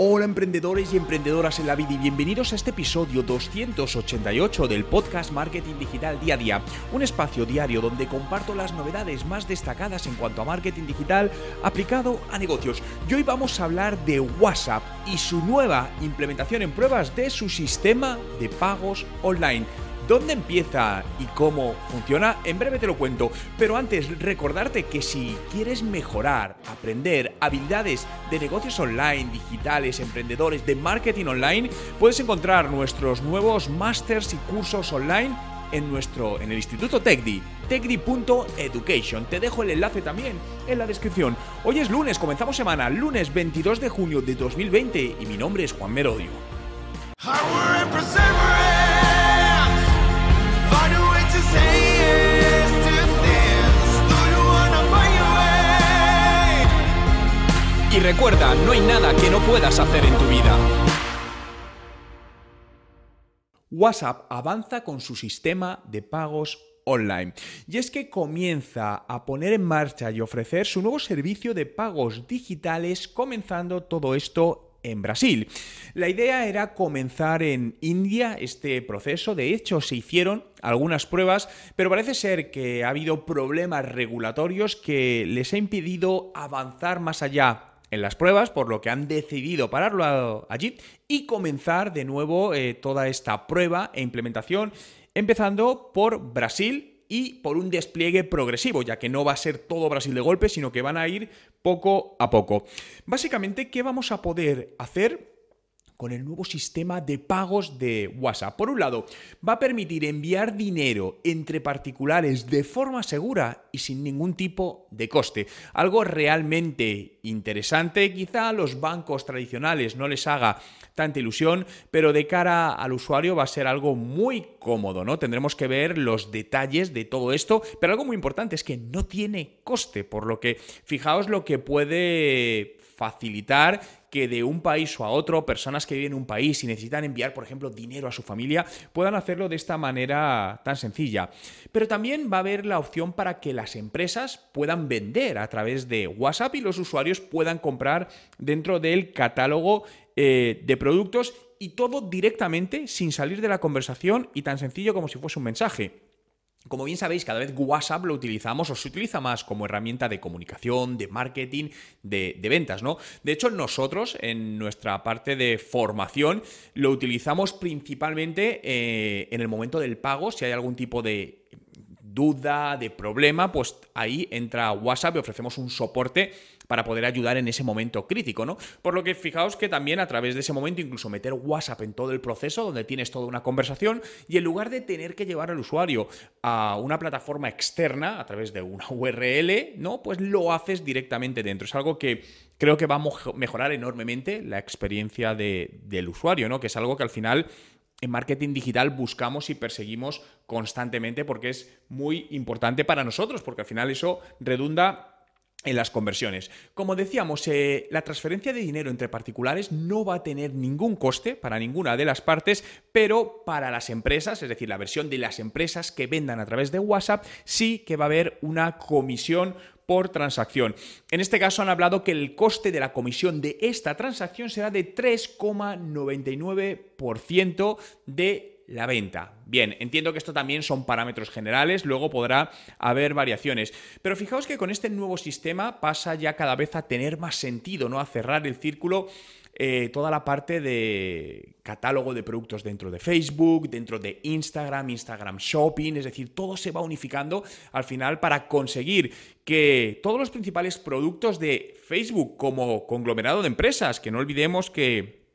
Hola emprendedores y emprendedoras en la vida y bienvenidos a este episodio 288 del podcast Marketing Digital Día a Día, un espacio diario donde comparto las novedades más destacadas en cuanto a marketing digital aplicado a negocios. Y hoy vamos a hablar de WhatsApp y su nueva implementación en pruebas de su sistema de pagos online. ¿Dónde empieza y cómo funciona? En breve te lo cuento, pero antes recordarte que si quieres mejorar, aprender habilidades de negocios online, digitales, emprendedores, de marketing online, puedes encontrar nuestros nuevos másters y cursos online en nuestro en el Instituto TechDi, techdi.education. Te dejo el enlace también en la descripción. Hoy es lunes, comenzamos semana, lunes 22 de junio de 2020 y mi nombre es Juan Merodio. Recuerda, no hay nada que no puedas hacer en tu vida. WhatsApp avanza con su sistema de pagos online. Y es que comienza a poner en marcha y ofrecer su nuevo servicio de pagos digitales, comenzando todo esto en Brasil. La idea era comenzar en India este proceso, de hecho se hicieron algunas pruebas, pero parece ser que ha habido problemas regulatorios que les ha impedido avanzar más allá en las pruebas, por lo que han decidido pararlo allí y comenzar de nuevo eh, toda esta prueba e implementación, empezando por Brasil y por un despliegue progresivo, ya que no va a ser todo Brasil de golpe, sino que van a ir poco a poco. Básicamente, ¿qué vamos a poder hacer? Con el nuevo sistema de pagos de WhatsApp. Por un lado, va a permitir enviar dinero entre particulares de forma segura y sin ningún tipo de coste. Algo realmente interesante, quizá a los bancos tradicionales no les haga tanta ilusión, pero de cara al usuario va a ser algo muy cómodo, ¿no? Tendremos que ver los detalles de todo esto, pero algo muy importante es que no tiene coste, por lo que fijaos lo que puede facilitar que de un país o a otro, personas que viven en un país y necesitan enviar, por ejemplo, dinero a su familia, puedan hacerlo de esta manera tan sencilla. Pero también va a haber la opción para que las empresas puedan vender a través de WhatsApp y los usuarios puedan comprar dentro del catálogo eh, de productos y todo directamente sin salir de la conversación y tan sencillo como si fuese un mensaje. Como bien sabéis, cada vez WhatsApp lo utilizamos o se utiliza más como herramienta de comunicación, de marketing, de, ventas, ¿no? De hecho, nosotros en nuestra parte de formación lo utilizamos principalmente eh, en el momento del pago, si hay algún tipo de duda, de problema, pues ahí entra WhatsApp y ofrecemos un soporte para poder ayudar en ese momento crítico, ¿no? Por lo que fijaos que también a través de ese momento incluso meter WhatsApp en todo el proceso donde tienes toda una conversación y en lugar de tener que llevar al usuario a una plataforma externa a través de una URL, ¿no? Pues lo haces directamente dentro. Es algo que creo que va a mejorar enormemente la experiencia del usuario, ¿no? Que es algo que al final en marketing digital buscamos y perseguimos constantemente porque es muy importante para nosotros, porque al final eso redunda en las conversiones. Como decíamos, eh, la transferencia de dinero entre particulares no va a tener ningún coste para ninguna de las partes, pero para las empresas, es decir, la versión de las empresas que vendan a través de WhatsApp, sí que va a haber una comisión por transacción. En este caso han hablado que el coste de la comisión de esta transacción será de 3,99% de la venta. Bien, entiendo que esto también son parámetros generales, luego podrá haber variaciones, pero fijaos que con este nuevo sistema pasa ya cada vez a tener más sentido, ¿no? A cerrar el círculo eh, toda la parte de catálogo de productos dentro de Facebook, dentro de Instagram, Instagram Shopping, es decir, todo se va unificando al final para conseguir que todos los principales productos de Facebook como conglomerado de empresas, que no olvidemos que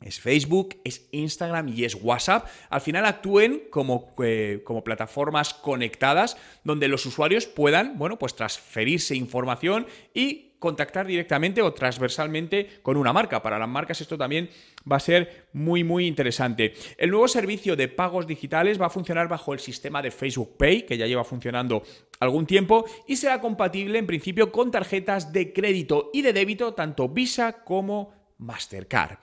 es Facebook, es Instagram y es WhatsApp, al final actúen como, eh, como, plataformas conectadas donde los usuarios puedan, bueno, pues transferirse información y contactar directamente o transversalmente con una marca. Para las marcas esto también va a ser muy muy interesante. El nuevo servicio de pagos digitales va a funcionar bajo el sistema de Facebook Pay, que ya lleva funcionando algún tiempo, y será compatible en principio con tarjetas de crédito y de débito, tanto Visa como Mastercard.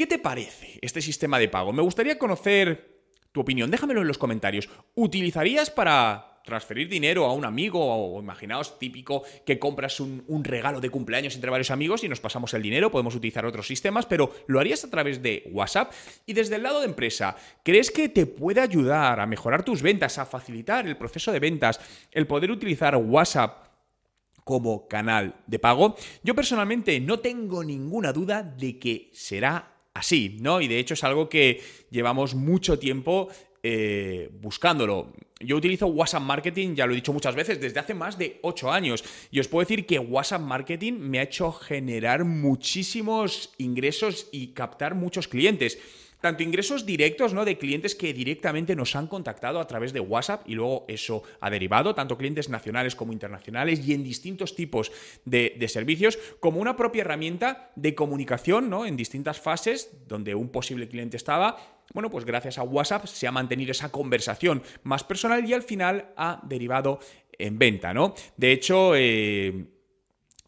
¿Qué te parece este sistema de pago? Me gustaría conocer tu opinión. Déjamelo en los comentarios. ¿Utilizarías para transferir dinero a un amigo o imaginaos típico que compras un, regalo de cumpleaños entre varios amigos y nos pasamos el dinero, podemos utilizar otros sistemas, pero lo harías a través de WhatsApp y desde el lado de empresa, ¿crees que te puede ayudar a mejorar tus ventas, a facilitar el proceso de ventas, el poder utilizar WhatsApp? como canal de pago. Yo personalmente no tengo ninguna duda de que será así, ¿no? Y de hecho es algo que llevamos mucho tiempo eh, buscándolo. Yo utilizo WhatsApp Marketing, ya lo he dicho muchas veces, desde hace más de 8 años. Y os puedo decir que WhatsApp Marketing me ha hecho generar muchísimos ingresos y captar muchos clientes tanto ingresos directos, ¿no? De clientes que directamente nos han contactado a través de WhatsApp y luego eso ha derivado, tanto clientes nacionales como internacionales y en distintos tipos de, servicios, como una propia herramienta de comunicación, ¿no? En distintas fases donde un posible cliente estaba. Bueno, pues gracias a WhatsApp se ha mantenido esa conversación más personal y al final ha derivado en venta, ¿no? De hecho, eh,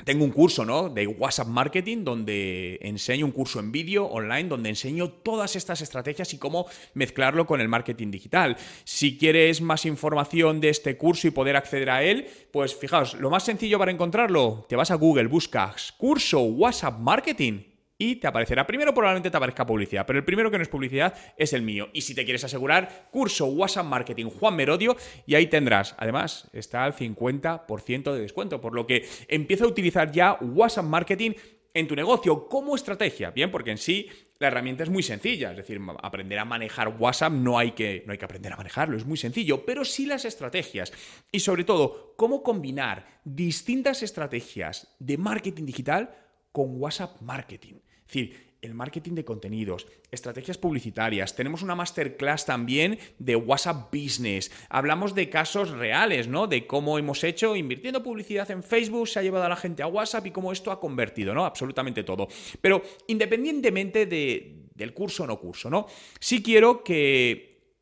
tengo un curso, ¿no? De WhatsApp Marketing, donde enseño un curso en vídeo online, donde enseño todas estas estrategias y cómo mezclarlo con el marketing digital. Si quieres más información de este curso y poder acceder a él, pues fijaos, lo más sencillo para encontrarlo, te vas a Google, buscas curso WhatsApp Marketing y te aparecerá. Primero probablemente te aparezca publicidad, pero el primero que no es publicidad es el mío. Y si te quieres asegurar, curso WhatsApp Marketing Juan Merodio y ahí tendrás. Además, está al 50% de descuento, por lo que empieza a utilizar ya WhatsApp Marketing en tu negocio como estrategia. Bien, porque en sí la herramienta es muy sencilla, es decir, aprender a manejar WhatsApp no hay que, no hay que aprender a manejarlo, es muy sencillo, pero sí las estrategias y sobre todo cómo combinar distintas estrategias de marketing digital con WhatsApp Marketing. Es decir, el marketing de contenidos, estrategias publicitarias. Tenemos una masterclass también de WhatsApp Business. Hablamos de casos reales, ¿no? De cómo hemos hecho invirtiendo publicidad en Facebook, se ha llevado a la gente a WhatsApp y cómo esto ha convertido, ¿no? Absolutamente todo. Pero independientemente del curso o no curso, ¿no? Sí quiero que,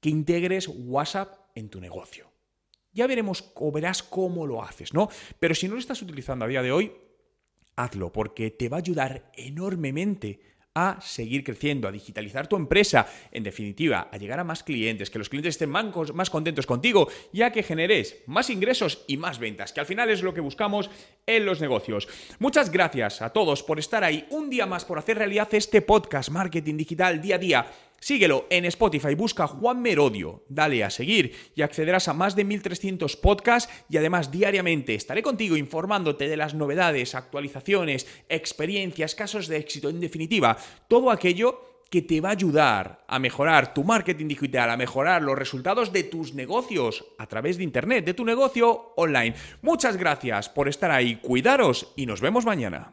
que integres WhatsApp en tu negocio. Ya veremos o verás cómo lo haces, ¿no? Pero si no lo estás utilizando a día de hoy, hazlo, porque te va a ayudar enormemente a seguir creciendo, a digitalizar tu empresa, en definitiva, a llegar a más clientes, que los clientes estén más contentos contigo, ya que generes más ingresos y más ventas, que al final es lo que buscamos en los negocios. Muchas gracias a todos por estar ahí un día más, por hacer realidad este podcast Marketing Digital día a día Síguelo en Spotify, busca Juan Merodio, dale a seguir y accederás a más de 1300 podcasts y además diariamente estaré contigo informándote de las novedades, actualizaciones, experiencias, casos de éxito, en definitiva, todo aquello que te va a ayudar a mejorar tu marketing digital, a mejorar los resultados de tus negocios a través de Internet, de tu negocio online. Muchas gracias por estar ahí, cuidaros y nos vemos mañana.